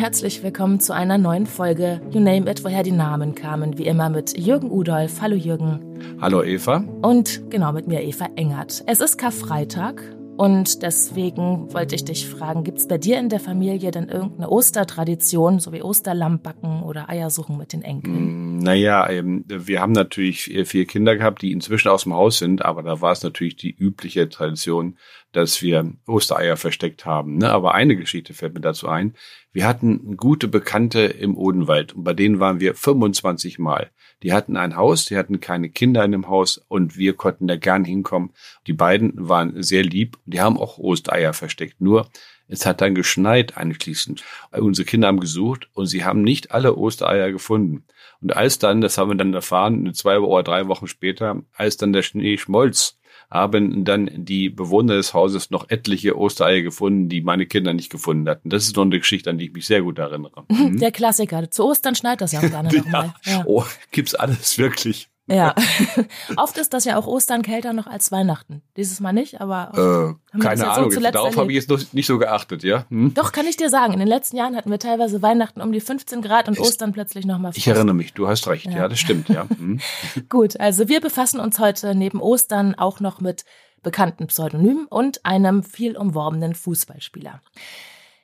herzlich willkommen zu einer neuen Folge You Name It, woher die Namen kamen. Wie immer mit Jürgen Udolf. Hallo Jürgen. Hallo Eva. Und genau mit mir Eva Engert. Es ist Karfreitag und deswegen wollte ich dich fragen, gibt es bei dir in der Familie denn irgendeine Ostertradition, so wie Osterlammbacken oder Eiersuchen mit den Enkeln? Mm, naja, ähm, wir haben natürlich vier Kinder gehabt, die inzwischen aus dem Haus sind, aber da war es natürlich die übliche Tradition, dass wir Ostereier versteckt haben. Ne? Aber eine Geschichte fällt mir dazu ein. Wir hatten gute Bekannte im Odenwald und bei denen waren wir 25 Mal. Die hatten ein Haus, die hatten keine Kinder in dem Haus und wir konnten da gern hinkommen. Die beiden waren sehr lieb. Die haben auch Ostereier versteckt. Nur es hat dann geschneit anschließend. Unsere Kinder haben gesucht und sie haben nicht alle Ostereier gefunden. Und als dann, das haben wir dann erfahren, zwei oder drei Wochen später, als dann der Schnee schmolz, haben dann die Bewohner des Hauses noch etliche Ostereier gefunden, die meine Kinder nicht gefunden hatten. Das ist noch eine Geschichte, an die ich mich sehr gut erinnere. Mhm. Der Klassiker. Zu Ostern schneit das ja auch gerne nochmal. Ja. Oh, gibt's alles wirklich. Ja, oft ist das ja auch Ostern kälter noch als Weihnachten. Dieses Mal nicht, aber äh, keine Ahnung. So Darauf habe ich jetzt noch nicht so geachtet, ja. Hm? Doch kann ich dir sagen. In den letzten Jahren hatten wir teilweise Weihnachten um die 15 Grad und ist, Ostern plötzlich noch mal. Ich erinnere mich. Du hast recht. Ja, ja das stimmt. Ja. Hm. Gut, also wir befassen uns heute neben Ostern auch noch mit bekannten Pseudonymen und einem viel umworbenen Fußballspieler.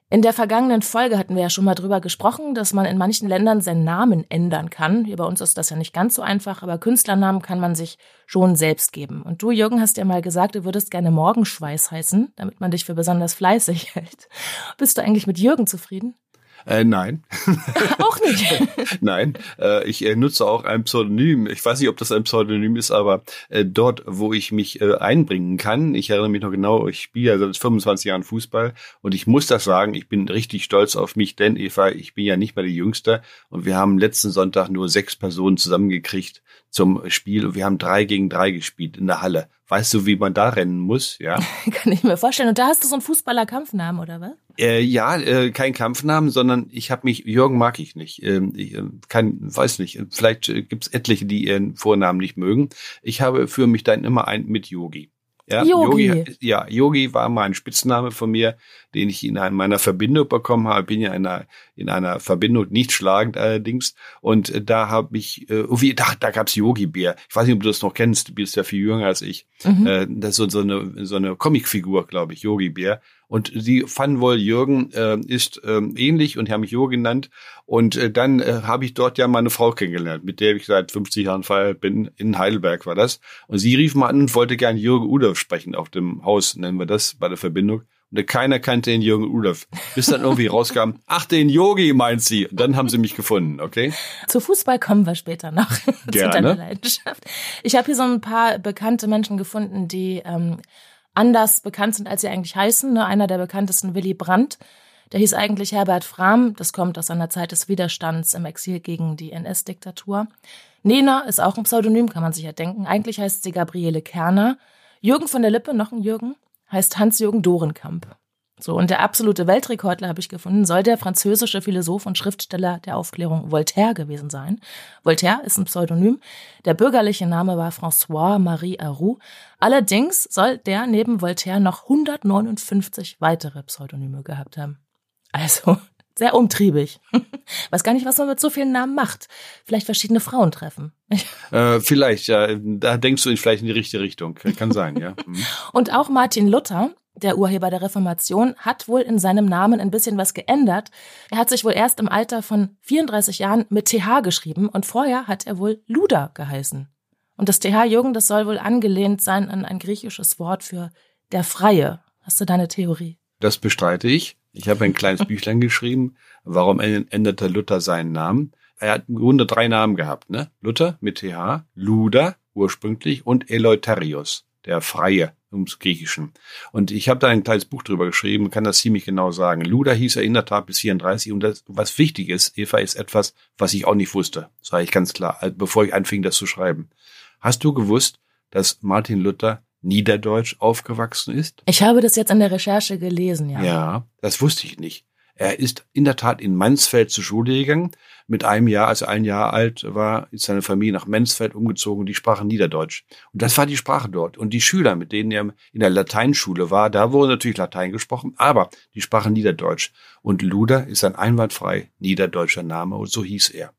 In der vergangenen Folge hatten wir ja schon mal drüber gesprochen, dass man in manchen Ländern seinen Namen ändern kann. Hier bei uns ist das ja nicht ganz so einfach, aber Künstlernamen kann man sich schon selbst geben. Und du, Jürgen, hast ja mal gesagt, du würdest gerne Morgenschweiß heißen, damit man dich für besonders fleißig hält. Bist du eigentlich mit Jürgen zufrieden? Äh, nein. auch nicht. nein, äh, ich äh, nutze auch ein Pseudonym. Ich weiß nicht, ob das ein Pseudonym ist, aber äh, dort, wo ich mich äh, einbringen kann, ich erinnere mich noch genau, ich spiele ja seit 25 Jahren Fußball und ich muss das sagen, ich bin richtig stolz auf mich, denn Eva, ich bin ja nicht mehr die Jüngste und wir haben letzten Sonntag nur sechs Personen zusammengekriegt zum Spiel und wir haben drei gegen drei gespielt in der Halle. Weißt du, wie man da rennen muss? Ja. Kann ich mir vorstellen. Und da hast du so einen Fußballer-Kampfnamen, oder was? Äh, ja, äh, kein Kampfnamen, sondern ich habe mich, Jürgen mag ich nicht. Ähm, ich äh, kann, weiß nicht, vielleicht äh, gibt's etliche, die ihren Vornamen nicht mögen. Ich habe für mich dann immer ein mit Yogi. Ja, Yogi. Yogi. Ja, Yogi war mal ein Spitzname von mir, den ich in meiner Verbindung bekommen habe. Bin ja in einer, in einer Verbindung nicht schlagend allerdings. Und äh, da habe ich, äh, wie, da, da gab's Yogi-Bär. Ich weiß nicht, ob du das noch kennst. Du bist ja viel jünger als ich. Mhm. Äh, das ist so, so eine, so eine Comicfigur, glaube ich, Yogi-Bär. Und sie fanden wohl, Jürgen äh, ist äh, ähnlich und haben mich Jürgen genannt. Und äh, dann äh, habe ich dort ja meine Frau kennengelernt, mit der ich seit 50 Jahren verheiratet bin. In Heidelberg war das. Und sie rief mal an und wollte gern Jürgen Udolf sprechen auf dem Haus, nennen wir das, bei der Verbindung. Und keiner kannte den Jürgen Udolf. Bis dann irgendwie rauskam, ach, den Yogi meint sie. Und dann haben sie mich gefunden, okay? Zu Fußball kommen wir später noch. Gerne. Zu deiner Leidenschaft. Ich habe hier so ein paar bekannte Menschen gefunden, die ähm, anders bekannt sind, als sie eigentlich heißen. Ne? Einer der bekanntesten, Willy Brandt, der hieß eigentlich Herbert Frahm. Das kommt aus einer Zeit des Widerstands im Exil gegen die NS-Diktatur. Nena ist auch ein Pseudonym, kann man sich ja denken. Eigentlich heißt sie Gabriele Kerner. Jürgen von der Lippe, noch ein Jürgen, heißt Hans-Jürgen Dorenkamp. So, und der absolute Weltrekordler habe ich gefunden, soll der französische Philosoph und Schriftsteller der Aufklärung Voltaire gewesen sein. Voltaire ist ein Pseudonym. Der bürgerliche Name war François-Marie Aroux. Allerdings soll der neben Voltaire noch 159 weitere Pseudonyme gehabt haben. Also, sehr umtriebig. Weiß gar nicht, was man mit so vielen Namen macht. Vielleicht verschiedene Frauen treffen. Äh, vielleicht, ja. Da denkst du vielleicht in die richtige Richtung. Kann sein, ja. Mhm. Und auch Martin Luther der Urheber der Reformation, hat wohl in seinem Namen ein bisschen was geändert. Er hat sich wohl erst im Alter von 34 Jahren mit TH geschrieben und vorher hat er wohl Luder geheißen. Und das TH Jürgen, das soll wohl angelehnt sein an ein griechisches Wort für der Freie. Hast du deine Theorie? Das bestreite ich. Ich habe ein kleines Büchlein geschrieben. Warum änderte Luther seinen Namen? Er hat im Grunde drei Namen gehabt, ne? Luther mit TH, Luder ursprünglich und Eleutherius, der Freie ums Griechischen. Und ich habe da ein kleines Buch drüber geschrieben, kann das ziemlich genau sagen. Luda hieß er in der Tat bis 34 und das, was wichtig ist, Eva, ist etwas, was ich auch nicht wusste, sage ich ganz klar, bevor ich anfing, das zu schreiben. Hast du gewusst, dass Martin Luther niederdeutsch aufgewachsen ist? Ich habe das jetzt in der Recherche gelesen, ja. Ja, das wusste ich nicht. Er ist in der Tat in Mansfeld zur Schule gegangen. Mit einem Jahr, als er ein Jahr alt war, ist seine Familie nach Mansfeld umgezogen. Die sprachen Niederdeutsch. Und das war die Sprache dort. Und die Schüler, mit denen er in der Lateinschule war, da wurde natürlich Latein gesprochen, aber die sprachen Niederdeutsch. Und Luder ist ein einwandfrei niederdeutscher Name und so hieß er.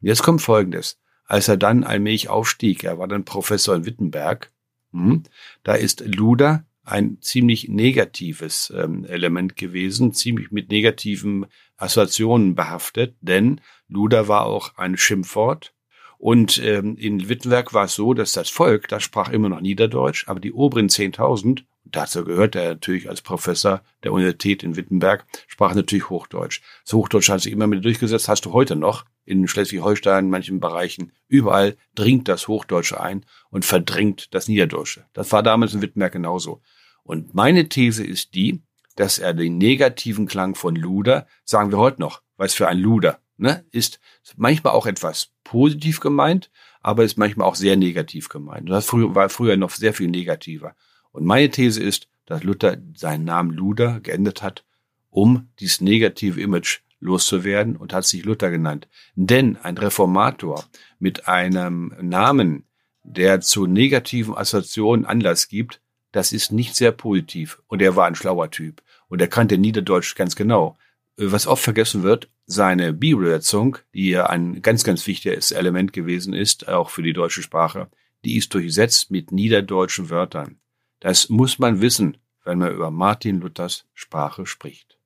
Und jetzt kommt Folgendes. Als er dann allmählich aufstieg, er war dann Professor in Wittenberg, hm, da ist Luder ein ziemlich negatives ähm, Element gewesen, ziemlich mit negativen Assoziationen behaftet, denn Luder war auch ein Schimpfwort. Und ähm, in Wittenberg war es so, dass das Volk, das sprach immer noch Niederdeutsch, aber die oberen 10.000, dazu gehört er natürlich als Professor der Universität in Wittenberg, sprach natürlich Hochdeutsch. Das Hochdeutsch hat sich immer mehr durchgesetzt, hast du heute noch in Schleswig-Holstein, in manchen Bereichen, überall dringt das Hochdeutsche ein und verdrängt das Niederdeutsche. Das war damals in Wittenberg genauso. Und meine These ist die, dass er den negativen Klang von Luder, sagen wir heute noch, was für ein Luder, ne, ist manchmal auch etwas positiv gemeint, aber ist manchmal auch sehr negativ gemeint. Das war früher noch sehr viel negativer. Und meine These ist, dass Luther seinen Namen Luder geändert hat, um dieses negative Image loszuwerden und hat sich Luther genannt. Denn ein Reformator mit einem Namen, der zu negativen Assoziationen Anlass gibt, das ist nicht sehr positiv. Und er war ein schlauer Typ. Und er kannte Niederdeutsch ganz genau. Was oft vergessen wird, seine Bibelübersetzung, die ja ein ganz, ganz wichtiges Element gewesen ist, auch für die deutsche Sprache, die ist durchsetzt mit niederdeutschen Wörtern. Das muss man wissen, wenn man über Martin Luthers Sprache spricht.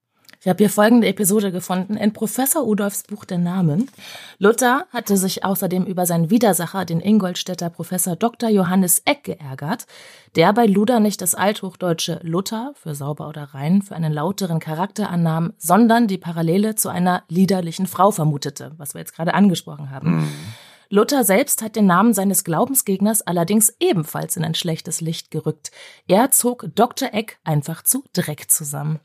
Ich habe hier folgende Episode gefunden in Professor Udolfs Buch der Namen. Luther hatte sich außerdem über seinen Widersacher, den Ingolstädter Professor Dr. Johannes Eck, geärgert, der bei Luder nicht das althochdeutsche Luther für sauber oder rein für einen lauteren Charakter annahm, sondern die Parallele zu einer liederlichen Frau vermutete, was wir jetzt gerade angesprochen haben. Mhm. Luther selbst hat den Namen seines Glaubensgegners allerdings ebenfalls in ein schlechtes Licht gerückt. Er zog Dr. Eck einfach zu Dreck zusammen.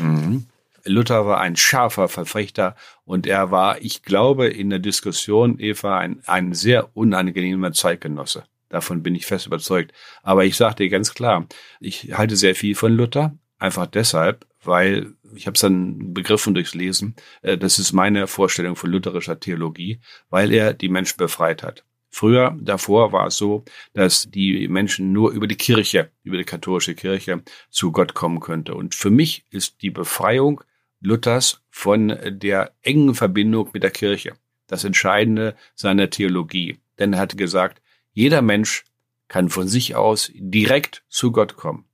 Mhm. Luther war ein scharfer Verfechter und er war, ich glaube, in der Diskussion, Eva, ein, ein sehr unangenehmer Zeitgenosse. Davon bin ich fest überzeugt. Aber ich sage dir ganz klar, ich halte sehr viel von Luther, einfach deshalb, weil ich habe es dann begriffen durchs Lesen, äh, das ist meine Vorstellung von lutherischer Theologie, weil er die Menschen befreit hat. Früher, davor war es so, dass die Menschen nur über die Kirche, über die katholische Kirche zu Gott kommen könnte. Und für mich ist die Befreiung Luthers von der engen Verbindung mit der Kirche. Das Entscheidende seiner Theologie. Denn er hatte gesagt, jeder Mensch kann von sich aus direkt zu Gott kommen.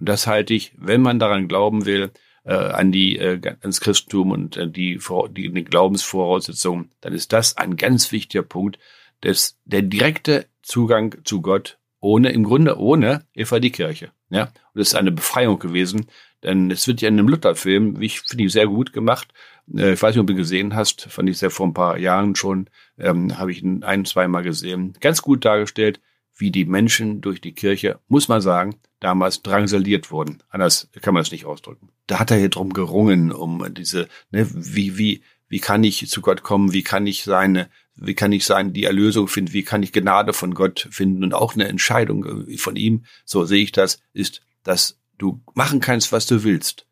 Und das halte ich, wenn man daran glauben will, äh, an die äh, ans Christentum und äh, die, die, die Glaubensvoraussetzungen, dann ist das ein ganz wichtiger Punkt, dass der direkte Zugang zu Gott ohne, im Grunde ohne Eva die Kirche. Ja, und das ist eine Befreiung gewesen, denn es wird ja in einem Luther-Film, wie ich finde ich sehr gut gemacht. Äh, ich weiß nicht, ob du gesehen hast, fand ich sehr vor ein paar Jahren schon, ähm, habe ich ihn ein, zweimal gesehen. Ganz gut dargestellt, wie die Menschen durch die Kirche, muss man sagen, damals drangsaliert wurden. Anders kann man es nicht ausdrücken. Da hat er hier drum gerungen, um diese, ne, wie, wie, wie kann ich zu Gott kommen? Wie kann ich seine, wie kann ich sein, die Erlösung finden? Wie kann ich Gnade von Gott finden? Und auch eine Entscheidung von ihm, so sehe ich das, ist, dass du machen kannst, was du willst.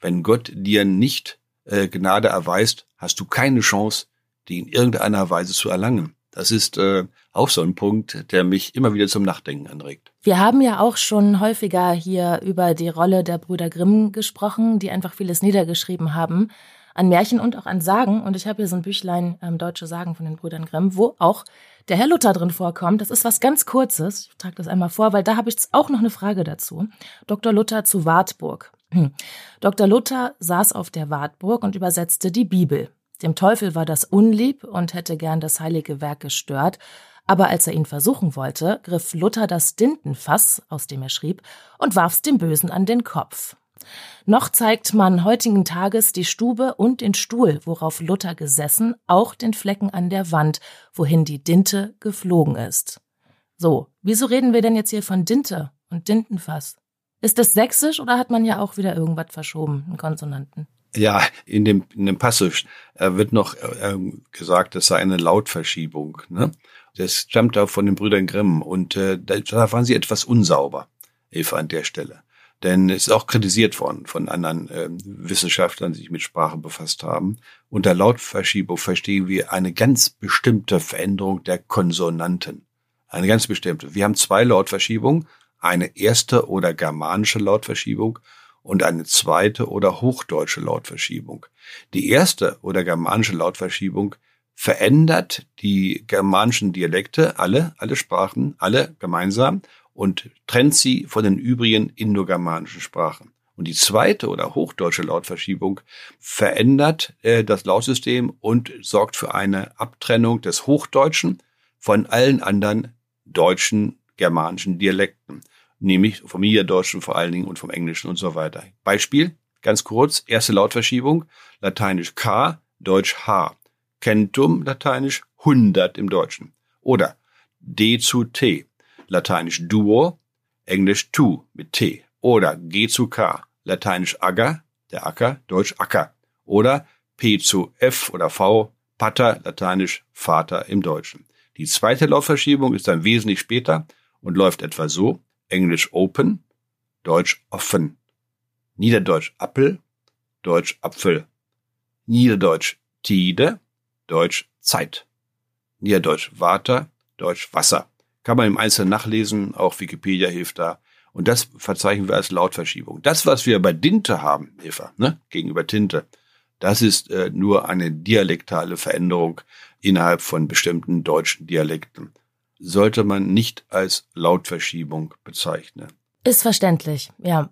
Wenn Gott dir nicht äh, Gnade erweist, hast du keine Chance, die in irgendeiner Weise zu erlangen. Das ist äh, auch so ein Punkt, der mich immer wieder zum Nachdenken anregt. Wir haben ja auch schon häufiger hier über die Rolle der Brüder Grimm gesprochen, die einfach vieles niedergeschrieben haben an Märchen und auch an Sagen. Und ich habe hier so ein Büchlein ähm, Deutsche Sagen von den Brüdern Grimm, wo auch der Herr Luther drin vorkommt. Das ist was ganz Kurzes. Ich trage das einmal vor, weil da habe ich auch noch eine Frage dazu. Dr. Luther zu Wartburg. Hm. Dr. Luther saß auf der Wartburg und übersetzte die Bibel. Dem Teufel war das unlieb und hätte gern das heilige Werk gestört. Aber als er ihn versuchen wollte, griff Luther das Dintenfass, aus dem er schrieb, und warf's dem Bösen an den Kopf. Noch zeigt man heutigen Tages die Stube und den Stuhl, worauf Luther gesessen, auch den Flecken an der Wand, wohin die Dinte geflogen ist. So, wieso reden wir denn jetzt hier von Dinte und Dintenfass? Ist das sächsisch oder hat man ja auch wieder irgendwas verschoben, einen Konsonanten? Ja, in dem, in dem Passage äh, wird noch äh, gesagt, es sei eine Lautverschiebung. Ne? Das stammt auch von den Brüdern Grimm und äh, da waren sie etwas unsauber, Eva, an der Stelle. Denn es ist auch kritisiert worden von anderen äh, Wissenschaftlern, die sich mit Sprache befasst haben. Unter Lautverschiebung verstehen wir eine ganz bestimmte Veränderung der Konsonanten. Eine ganz bestimmte. Wir haben zwei Lautverschiebungen, eine erste oder germanische Lautverschiebung und eine zweite oder hochdeutsche Lautverschiebung. Die erste oder germanische Lautverschiebung verändert die germanischen Dialekte, alle, alle Sprachen, alle gemeinsam und trennt sie von den übrigen indogermanischen Sprachen. Und die zweite oder hochdeutsche Lautverschiebung verändert äh, das Lautsystem und sorgt für eine Abtrennung des Hochdeutschen von allen anderen deutschen germanischen Dialekten, nämlich vom Niederdeutschen vor allen Dingen und vom Englischen und so weiter. Beispiel, ganz kurz, erste Lautverschiebung, lateinisch K, deutsch H. Centum, lateinisch 100 im Deutschen. Oder D zu T, lateinisch Duo, englisch Tu mit T. Oder G zu K, lateinisch Acker, der Acker, deutsch Acker. Oder P zu F oder V, Pater, lateinisch Vater im Deutschen. Die zweite Lautverschiebung ist dann wesentlich später und läuft etwa so. Englisch open, Deutsch offen. Niederdeutsch Appel, Deutsch Apfel. Niederdeutsch Tide, Deutsch Zeit. Niederdeutsch Water, Deutsch Wasser. Kann man im Einzelnen nachlesen, auch Wikipedia hilft da. Und das verzeichnen wir als Lautverschiebung. Das, was wir bei Dinte haben, Eva, ne, gegenüber Tinte, das ist äh, nur eine dialektale Veränderung innerhalb von bestimmten deutschen Dialekten. Sollte man nicht als Lautverschiebung bezeichnen. Ist verständlich, ja.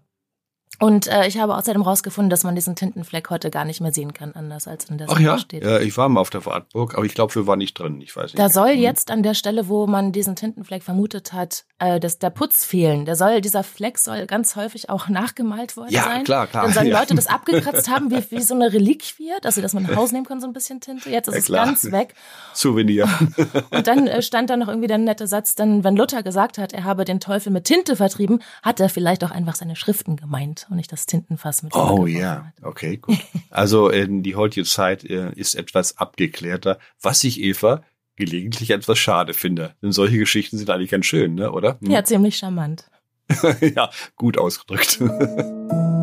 Und äh, ich habe außerdem rausgefunden, dass man diesen Tintenfleck heute gar nicht mehr sehen kann, anders als in der Ach ja? steht. Ja, ich war mal auf der Wartburg, aber ich glaube, wir waren nicht drin. Ich weiß nicht. Da soll jetzt an der Stelle, wo man diesen Tintenfleck vermutet hat, äh, dass der Putz fehlen. Der soll, dieser Fleck soll ganz häufig auch nachgemalt worden ja, sein. Ja, klar, klar. Dann sollen ja. Leute das abgekratzt haben, wie, wie so eine Reliquie, dass sie das mal nach Hause nehmen können, so ein bisschen Tinte. Jetzt ist ja, es ganz weg. Souvenir. Und dann äh, stand da noch irgendwie der nette Satz, denn wenn Luther gesagt hat, er habe den Teufel mit Tinte vertrieben, hat er vielleicht auch einfach seine Schriften gemeint und nicht das Tintenfach was mit Oh ja, okay, gut. Also äh, die heutige Zeit äh, ist etwas abgeklärter, was ich Eva gelegentlich etwas schade finde. Denn solche Geschichten sind eigentlich ganz schön, ne, oder? Hm. Ja, ziemlich charmant. ja, gut ausgedrückt.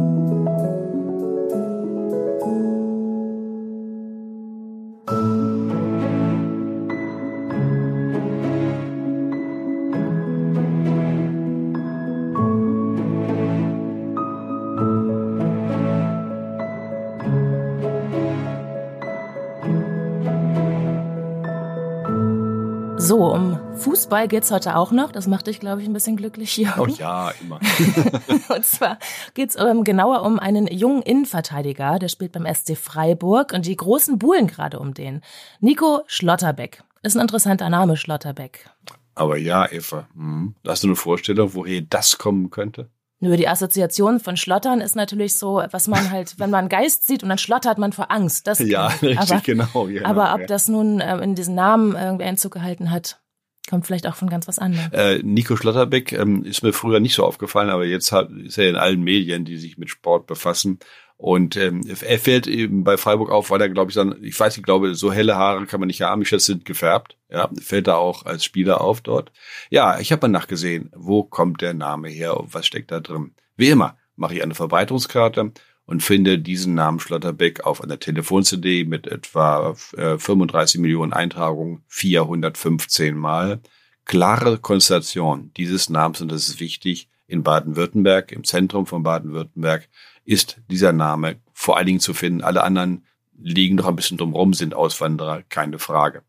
Fußball geht's heute auch noch. Das macht dich, glaube ich, ein bisschen glücklich hier. Oh ja, immer. und zwar geht's ähm, genauer um einen jungen Innenverteidiger, der spielt beim SC Freiburg und die großen buhlen gerade um den. Nico Schlotterbeck. Ist ein interessanter Name, Schlotterbeck. Aber ja, Eva, hm. hast du eine Vorstellung, woher das kommen könnte? Nur die Assoziation von Schlottern ist natürlich so, was man halt, wenn man einen Geist sieht und dann schlottert man vor Angst. Das ja, richtig, aber, genau, genau. Aber ob ja. das nun äh, in diesen Namen irgendwie Einzug gehalten hat, kommt vielleicht auch von ganz was anderem. Äh, Nico Schlotterbeck ähm, ist mir früher nicht so aufgefallen, aber jetzt hat, ist er in allen Medien, die sich mit Sport befassen. Und ähm, er fällt eben bei Freiburg auf, weil er, glaube ich, dann, ich weiß nicht, glaube, so helle Haare kann man nicht haben, ich schätze, sind gefärbt. Ja, fällt er auch als Spieler auf dort. Ja, ich habe mal nachgesehen, wo kommt der Name her und was steckt da drin. Wie immer mache ich eine Verbreitungskarte und finde diesen Namen Schlotterbeck auf einer Telefon-CD mit etwa äh, 35 Millionen Eintragungen, 415 Mal. Klare Konstellation dieses Namens, und das ist wichtig, in Baden-Württemberg, im Zentrum von Baden-Württemberg, ist dieser Name vor allen Dingen zu finden. Alle anderen liegen noch ein bisschen drumherum, sind Auswanderer, keine Frage.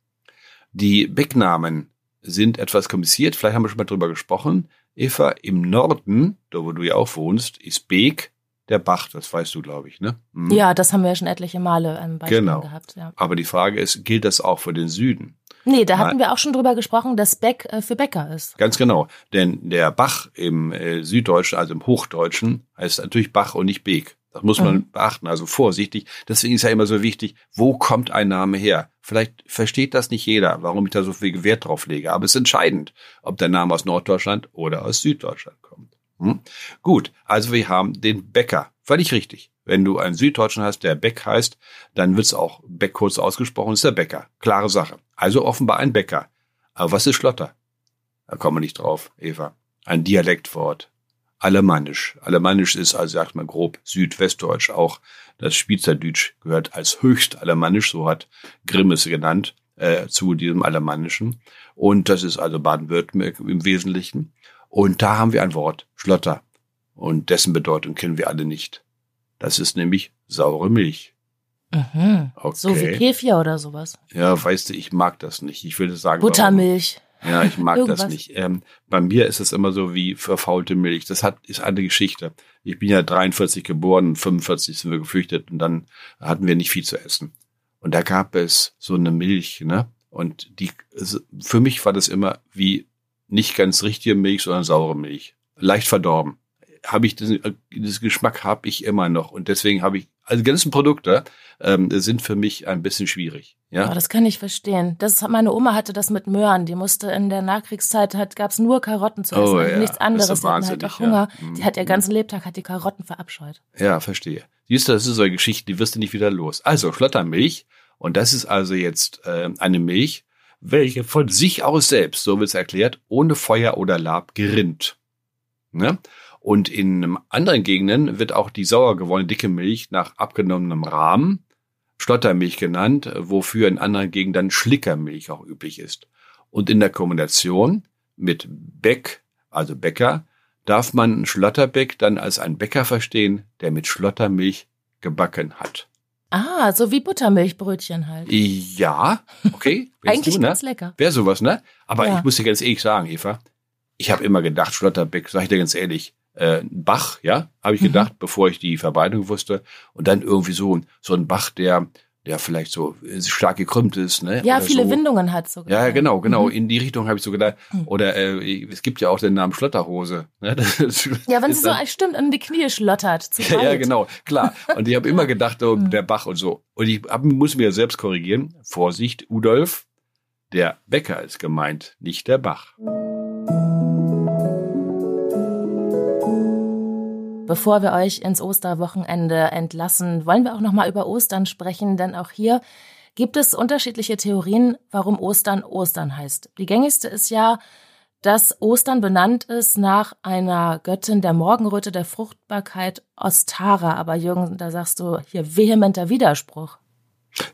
Die Becknamen sind etwas kompliziert, vielleicht haben wir schon mal drüber gesprochen. Eva, im Norden, da wo du ja auch wohnst, ist Beek der Bach, das weißt du, glaube ich, ne? Hm. Ja, das haben wir ja schon etliche Male im Beispiel genau. gehabt. Ja. Aber die Frage ist, gilt das auch für den Süden? Nee, da hatten wir auch schon drüber gesprochen, dass Beck äh, für Bäcker ist. Ganz genau. Denn der Bach im äh, Süddeutschen, also im Hochdeutschen, heißt natürlich Bach und nicht Beek. Das muss man mhm. beachten, also vorsichtig. Deswegen ist ja immer so wichtig, wo kommt ein Name her? Vielleicht versteht das nicht jeder, warum ich da so viel Wert drauf lege. Aber es ist entscheidend, ob der Name aus Norddeutschland oder aus Süddeutschland kommt. Hm? Gut, also wir haben den Bäcker. Völlig richtig. Wenn du einen Süddeutschen hast, der Beck heißt, dann wird es auch Beck kurz ausgesprochen, ist der Bäcker. Klare Sache. Also offenbar ein Bäcker. Aber was ist Schlotter? Da kommen wir nicht drauf, Eva. Ein Dialektwort. Alemannisch. Alemannisch ist also, sagt man grob, Südwestdeutsch. Auch das Spiezerdeutsch gehört als höchst Alemannisch, so hat Grimm es genannt, äh, zu diesem Alemannischen. Und das ist also Baden-Württemberg im Wesentlichen. Und da haben wir ein Wort, Schlotter. Und dessen Bedeutung kennen wir alle nicht. Das ist nämlich saure Milch. Mhm. Okay. So wie Kefir oder sowas. Ja, weißt du, ich mag das nicht. Ich würde sagen. Buttermilch. Warum? Ja, ich mag das nicht. Ähm, bei mir ist es immer so wie verfaulte Milch. Das hat, ist eine Geschichte. Ich bin ja 43 geboren, 45 sind wir geflüchtet und dann hatten wir nicht viel zu essen. Und da gab es so eine Milch, ne? Und die, für mich war das immer wie nicht ganz richtige Milch, sondern saure Milch. Leicht verdorben. Habe ich diesen, diesen Geschmack habe ich immer noch. Und deswegen habe ich, also die ganzen Produkte ähm, sind für mich ein bisschen schwierig. Ja, oh, das kann ich verstehen. Das meine Oma hatte das mit Möhren. Die musste in der Nachkriegszeit hat gab's nur Karotten zu essen, oh, ja. nichts anderes. Die hatten halt auch Hunger. Ja. Die hat ihr mhm. ganzen Lebtag hat die Karotten verabscheut. Ja, verstehe. Siehst du, das ist so eine Geschichte, die wirst du nicht wieder los. Also Schlottermilch. Und das ist also jetzt äh, eine Milch, welche von sich aus selbst, so wird es erklärt, ohne Feuer oder Lab gerinnt. Ne? Und in anderen Gegenden wird auch die sauer gewonnene dicke Milch nach abgenommenem Rahmen Schlottermilch genannt, wofür in anderen Gegenden Schlickermilch auch üblich ist. Und in der Kombination mit Beck, also Bäcker, darf man Schlotterbeck dann als ein Bäcker verstehen, der mit Schlottermilch gebacken hat. Ah, so wie Buttermilchbrötchen halt. Ja, okay. Eigentlich du, ne? ganz lecker. Wäre sowas, ne? Aber ja. ich muss dir ganz ehrlich sagen, Eva, ich habe immer gedacht, Schlotterbeck, sag ich dir ganz ehrlich, äh, Bach, ja, habe ich mhm. gedacht, bevor ich die Verbreitung wusste. Und dann irgendwie so, so ein Bach, der der vielleicht so stark gekrümmt ist, ne? Ja, Oder viele so. Windungen hat so. Ja, genau, genau. Mhm. In die Richtung habe ich so gedacht. Mhm. Oder äh, es gibt ja auch den Namen Schlotterhose. Ne? ja, wenn sie so stimmt an die Knie schlottert. Zu ja, ja, genau, klar. Und ich habe immer gedacht, so, mhm. der Bach und so. Und ich hab, muss mir selbst korrigieren. Vorsicht, Udolf, der Bäcker ist gemeint, nicht der Bach. Bevor wir euch ins Osterwochenende entlassen, wollen wir auch noch mal über Ostern sprechen, denn auch hier gibt es unterschiedliche Theorien, warum Ostern Ostern heißt. Die gängigste ist ja, dass Ostern benannt ist nach einer Göttin der Morgenröte der Fruchtbarkeit Ostara. Aber Jürgen, da sagst du hier vehementer Widerspruch.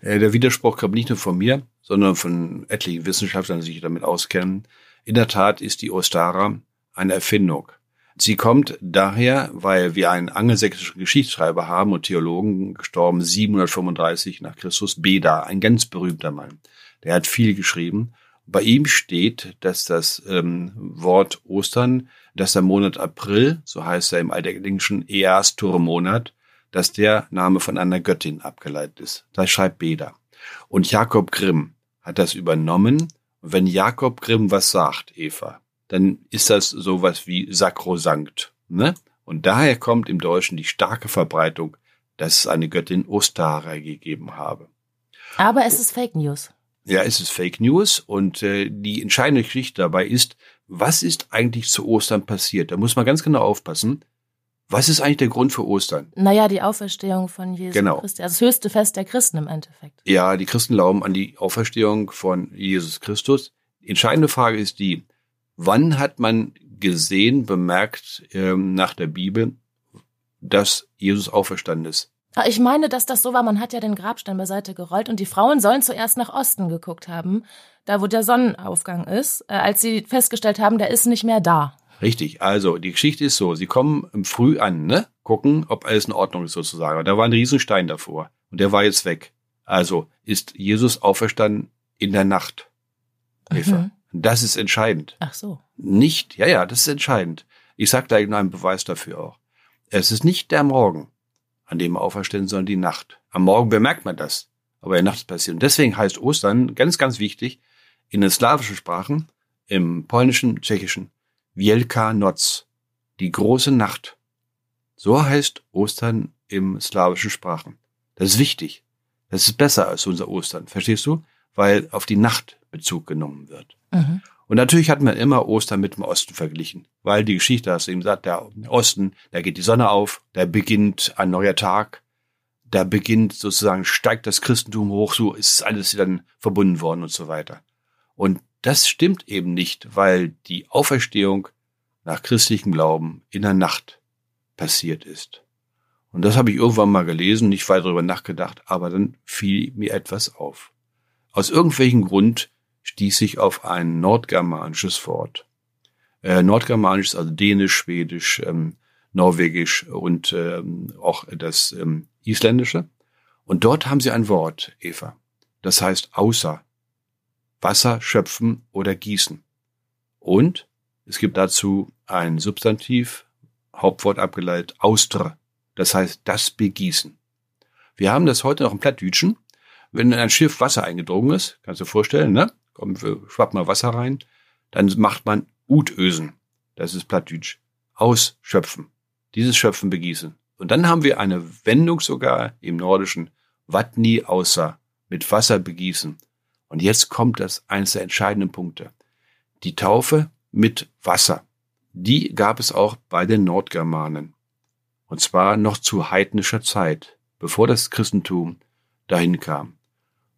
Äh, der Widerspruch kommt nicht nur von mir, sondern von etlichen Wissenschaftlern, die sich damit auskennen. In der Tat ist die Ostara eine Erfindung. Sie kommt daher, weil wir einen angelsächsischen Geschichtsschreiber haben und Theologen, gestorben 735 nach Christus, Beda, ein ganz berühmter Mann. Der hat viel geschrieben. Bei ihm steht, dass das ähm, Wort Ostern, dass der Monat April, so heißt er im Altenglischen Eastur-Monat, dass der Name von einer Göttin abgeleitet ist. Das schreibt Beda. Und Jakob Grimm hat das übernommen. Und wenn Jakob Grimm was sagt, Eva, dann ist das sowas wie sakrosankt. Ne? Und daher kommt im Deutschen die starke Verbreitung, dass es eine Göttin Ostara gegeben habe. Aber es ist Fake News. Ja, es ist Fake News und äh, die entscheidende Geschichte dabei ist, was ist eigentlich zu Ostern passiert? Da muss man ganz genau aufpassen. Was ist eigentlich der Grund für Ostern? Naja, die Auferstehung von Jesus genau. Christus. Also das höchste Fest der Christen im Endeffekt. Ja, die Christen glauben an die Auferstehung von Jesus Christus. Die entscheidende Frage ist die, Wann hat man gesehen, bemerkt ähm, nach der Bibel, dass Jesus auferstanden ist? Ah, ich meine, dass das so war. Man hat ja den Grabstein beiseite gerollt und die Frauen sollen zuerst nach Osten geguckt haben, da wo der Sonnenaufgang ist, äh, als sie festgestellt haben, der ist nicht mehr da. Richtig. Also die Geschichte ist so: Sie kommen früh an, ne, gucken, ob alles in Ordnung ist sozusagen. Und da war ein Riesenstein davor und der war jetzt weg. Also ist Jesus auferstanden in der Nacht. Eva. Mhm. Das ist entscheidend. Ach so. Nicht, ja, ja, das ist entscheidend. Ich sage da eben einen Beweis dafür auch. Es ist nicht der Morgen, an dem wir auferstehen, sondern die Nacht. Am Morgen bemerkt man das, aber in der Nacht passiert. Und deswegen heißt Ostern ganz, ganz wichtig in den slawischen Sprachen, im polnischen, tschechischen, Wielka Noc, die große Nacht. So heißt Ostern im slawischen Sprachen. Das ist wichtig. Das ist besser als unser Ostern. Verstehst du? Weil auf die Nacht Bezug genommen wird. Mhm. Und natürlich hat man immer Ostern mit dem Osten verglichen, weil die Geschichte, hast du eben sagt, der Osten, da geht die Sonne auf, da beginnt ein neuer Tag, da beginnt sozusagen, steigt das Christentum hoch, so ist alles dann verbunden worden und so weiter. Und das stimmt eben nicht, weil die Auferstehung nach christlichem Glauben in der Nacht passiert ist. Und das habe ich irgendwann mal gelesen, nicht weiter darüber nachgedacht, aber dann fiel mir etwas auf. Aus irgendwelchen Grund stieß ich auf ein nordgermanisches Wort. Äh, nordgermanisch, also dänisch, schwedisch, ähm, norwegisch und ähm, auch das ähm, isländische. Und dort haben sie ein Wort, Eva. Das heißt außer. Wasser schöpfen oder gießen. Und es gibt dazu ein Substantiv, Hauptwort abgeleitet, austre. Das heißt das Begießen. Wir haben das heute noch im Plattdütschen. Wenn in ein Schiff Wasser eingedrungen ist, kannst du dir vorstellen, ne? Kommt, schwappt mal Wasser rein, dann macht man Utösen. Das ist Plattdütsch. Ausschöpfen. Dieses Schöpfen begießen. Und dann haben wir eine Wendung sogar im Nordischen. Watni außer. Mit Wasser begießen. Und jetzt kommt das eines der entscheidenden Punkte. Die Taufe mit Wasser. Die gab es auch bei den Nordgermanen. Und zwar noch zu heidnischer Zeit, bevor das Christentum dahin kam.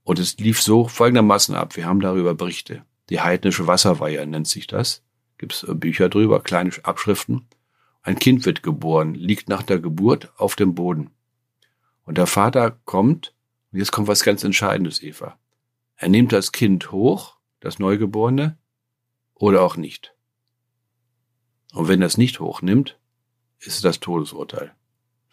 Und es lief so folgendermaßen ab. Wir haben darüber Berichte. Die heidnische Wasserweihe nennt sich das. Gibt es Bücher drüber, kleine Abschriften. Ein Kind wird geboren, liegt nach der Geburt auf dem Boden. Und der Vater kommt, und jetzt kommt was ganz Entscheidendes, Eva. Er nimmt das Kind hoch, das Neugeborene, oder auch nicht. Und wenn er es nicht hochnimmt, ist es das Todesurteil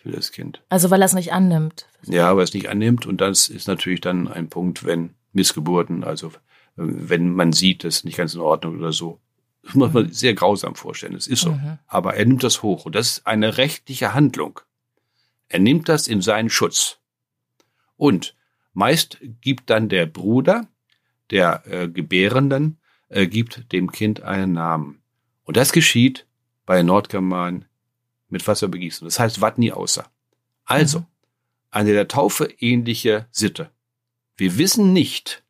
für das Kind. Also weil er es nicht annimmt. Ja, weil er es nicht annimmt. Und das ist natürlich dann ein Punkt, wenn Missgeburten, also wenn man sieht, das ist nicht ganz in Ordnung oder so. Das muss man sehr grausam vorstellen. Es ist so. Mhm. Aber er nimmt das hoch. Und das ist eine rechtliche Handlung. Er nimmt das in seinen Schutz. Und meist gibt dann der Bruder der äh, Gebärenden, äh, gibt dem Kind einen Namen. Und das geschieht bei Nordgermanen mit Wasser begießen. Das heißt, wat nie außer. Also, mhm. eine der Taufe ähnliche Sitte. Wir wissen nicht,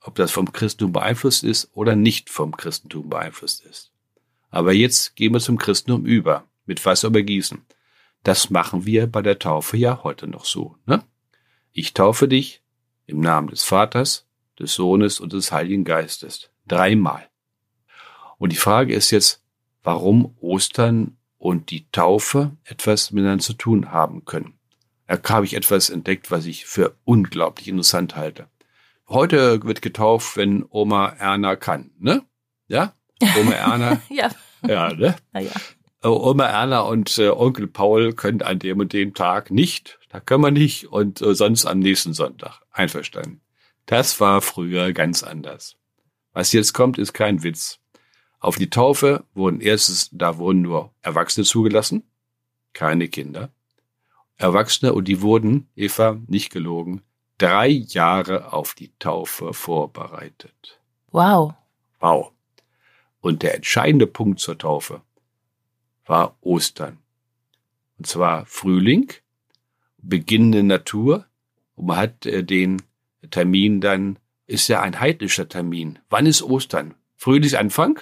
ob das vom Christentum beeinflusst ist oder nicht vom Christentum beeinflusst ist. Aber jetzt gehen wir zum Christentum über, mit Wasser begießen. Das machen wir bei der Taufe ja heute noch so. Ne? Ich taufe dich im Namen des Vaters, des Sohnes und des Heiligen Geistes. Dreimal. Und die Frage ist jetzt, warum Ostern und die Taufe etwas miteinander zu tun haben können. Da habe ich etwas entdeckt, was ich für unglaublich interessant halte. Heute wird getauft, wenn Oma Erna kann, ne? Ja? Oma Erna. ja. Ja, ne? Na ja. Äh, Oma Erna und äh, Onkel Paul können an dem und dem Tag nicht. Da können wir nicht und äh, sonst am nächsten Sonntag. Einverstanden. Das war früher ganz anders. Was jetzt kommt, ist kein Witz. Auf die Taufe wurden erstes, da wurden nur Erwachsene zugelassen, keine Kinder. Erwachsene und die wurden, Eva, nicht gelogen, drei Jahre auf die Taufe vorbereitet. Wow. Wow. Und der entscheidende Punkt zur Taufe war Ostern. Und zwar Frühling, beginnende Natur. Und man hat äh, den Termin dann, ist ja ein heidnischer Termin. Wann ist Ostern? Frühlingsanfang?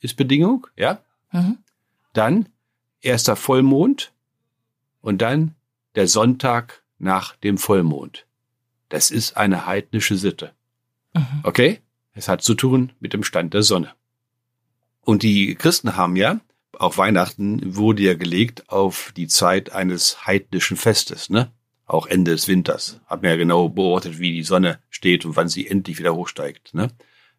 Ist Bedingung, ja. Mhm. Dann erster Vollmond und dann der Sonntag nach dem Vollmond. Das ist eine heidnische Sitte. Mhm. Okay? Es hat zu tun mit dem Stand der Sonne. Und die Christen haben ja, auch Weihnachten wurde ja gelegt auf die Zeit eines heidnischen Festes, ne? Auch Ende des Winters. Hat man ja genau beobachtet, wie die Sonne steht und wann sie endlich wieder hochsteigt, ne?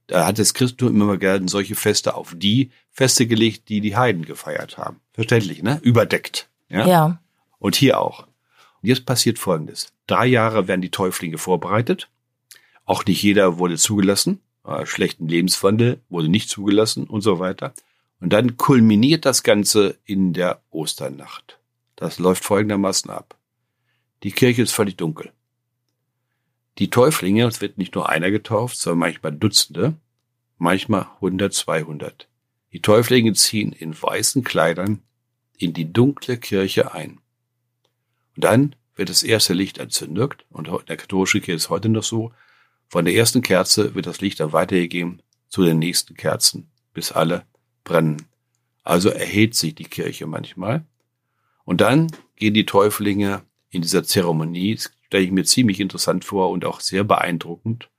Da hat das Christentum immer gerne solche Feste auf die Feste gelegt, die die Heiden gefeiert haben. Verständlich, ne? Überdeckt. Ja. ja. Und hier auch. Und jetzt passiert Folgendes. Drei Jahre werden die Täuflinge vorbereitet. Auch nicht jeder wurde zugelassen. Äh, schlechten Lebenswandel wurde nicht zugelassen und so weiter. Und dann kulminiert das Ganze in der Osternacht. Das läuft folgendermaßen ab. Die Kirche ist völlig dunkel. Die Täuflinge, es wird nicht nur einer getauft, sondern manchmal Dutzende, manchmal 100, 200. Die Täuflinge ziehen in weißen Kleidern in die dunkle Kirche ein. Und dann wird das erste Licht entzündet, und in der katholischen Kirche ist heute noch so, von der ersten Kerze wird das Licht dann weitergegeben zu den nächsten Kerzen, bis alle brennen. Also erhält sich die Kirche manchmal. Und dann gehen die Täuflinge in dieser Zeremonie, stelle ich mir ziemlich interessant vor und auch sehr beeindruckend,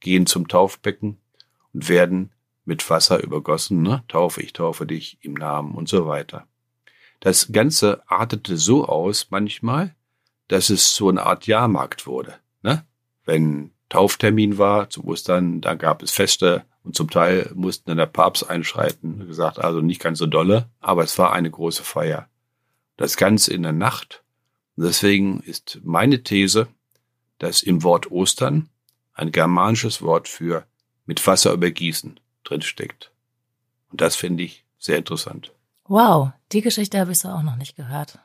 gehen zum Taufbecken und werden mit Wasser übergossen, ne? Taufe, ich taufe dich im Namen und so weiter. Das Ganze artete so aus manchmal, dass es so eine Art Jahrmarkt wurde. Ne? Wenn Tauftermin war zum Ostern, dann gab es Feste und zum Teil mussten dann der Papst einschreiten. Gesagt, also nicht ganz so dolle, aber es war eine große Feier. Das Ganze in der Nacht. Und deswegen ist meine These, dass im Wort Ostern ein germanisches Wort für mit Wasser übergießen drinsteckt. Und das finde ich sehr interessant. Wow, die Geschichte habe ich so auch noch nicht gehört.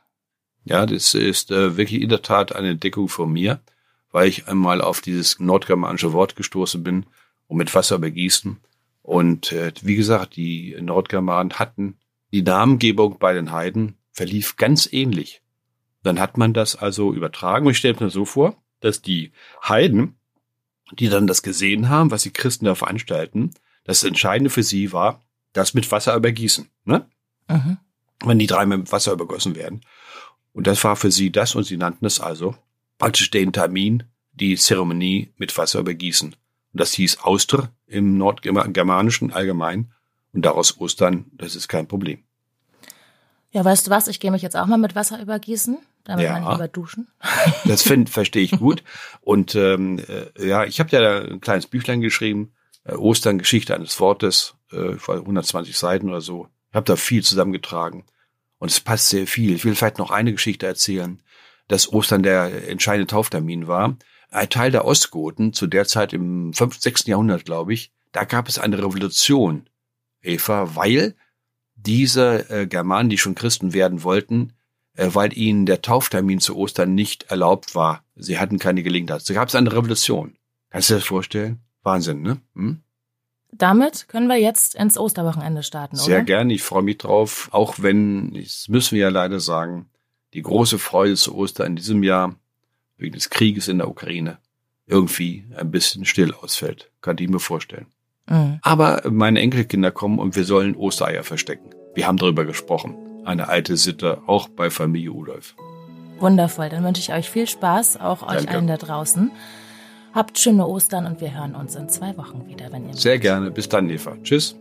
Ja, das ist äh, wirklich in der Tat eine Entdeckung von mir, weil ich einmal auf dieses nordgermanische Wort gestoßen bin und mit Wasser begießen. Und äh, wie gesagt, die Nordgermanen hatten die Namengebung bei den Heiden verlief ganz ähnlich. Dann hat man das also übertragen. Und ich stelle mir so vor, dass die Heiden, die dann das gesehen haben, was die Christen da veranstalten, das Entscheidende für sie war, das mit Wasser übergießen. Ne? Mhm. Wenn die dreimal mit Wasser übergossen werden. Und das war für sie das und sie nannten es also praktisch den Termin, die Zeremonie mit Wasser übergießen. Und das hieß Auster im Nordgermanischen allgemein und daraus Ostern, das ist kein Problem. Ja, weißt du was, ich gehe mich jetzt auch mal mit Wasser übergießen, damit ja, man nicht duschen. Das find, verstehe ich gut. Und ähm, äh, ja, ich habe ja ein kleines Büchlein geschrieben, äh, Ostern, Geschichte eines Wortes, äh, 120 Seiten oder so. Ich habe da viel zusammengetragen. Und es passt sehr viel. Ich will vielleicht noch eine Geschichte erzählen, dass Ostern der entscheidende Tauftermin war. Ein Teil der Ostgoten, zu der Zeit im 5., 6. Jahrhundert, glaube ich, da gab es eine Revolution, Eva, weil diese äh, Germanen, die schon Christen werden wollten, äh, weil ihnen der Tauftermin zu Ostern nicht erlaubt war. Sie hatten keine Gelegenheit. So gab es eine Revolution. Kannst du dir das vorstellen? Wahnsinn, ne? Hm? Damit können wir jetzt ins Osterwochenende starten, oder? Sehr gern, ich freue mich drauf. Auch wenn, das müssen wir ja leider sagen, die große Freude zu Ostern in diesem Jahr wegen des Krieges in der Ukraine irgendwie ein bisschen still ausfällt. Kann ich mir vorstellen. Mhm. Aber meine Enkelkinder kommen und wir sollen Ostereier verstecken. Wir haben darüber gesprochen. Eine alte Sitte, auch bei Familie Udolf. Wundervoll. Dann wünsche ich euch viel Spaß, auch euch Danke. allen da draußen. Habt schöne Ostern und wir hören uns in zwei Wochen wieder, wenn ihr Sehr mögt. gerne. Bis dann, Eva. Tschüss.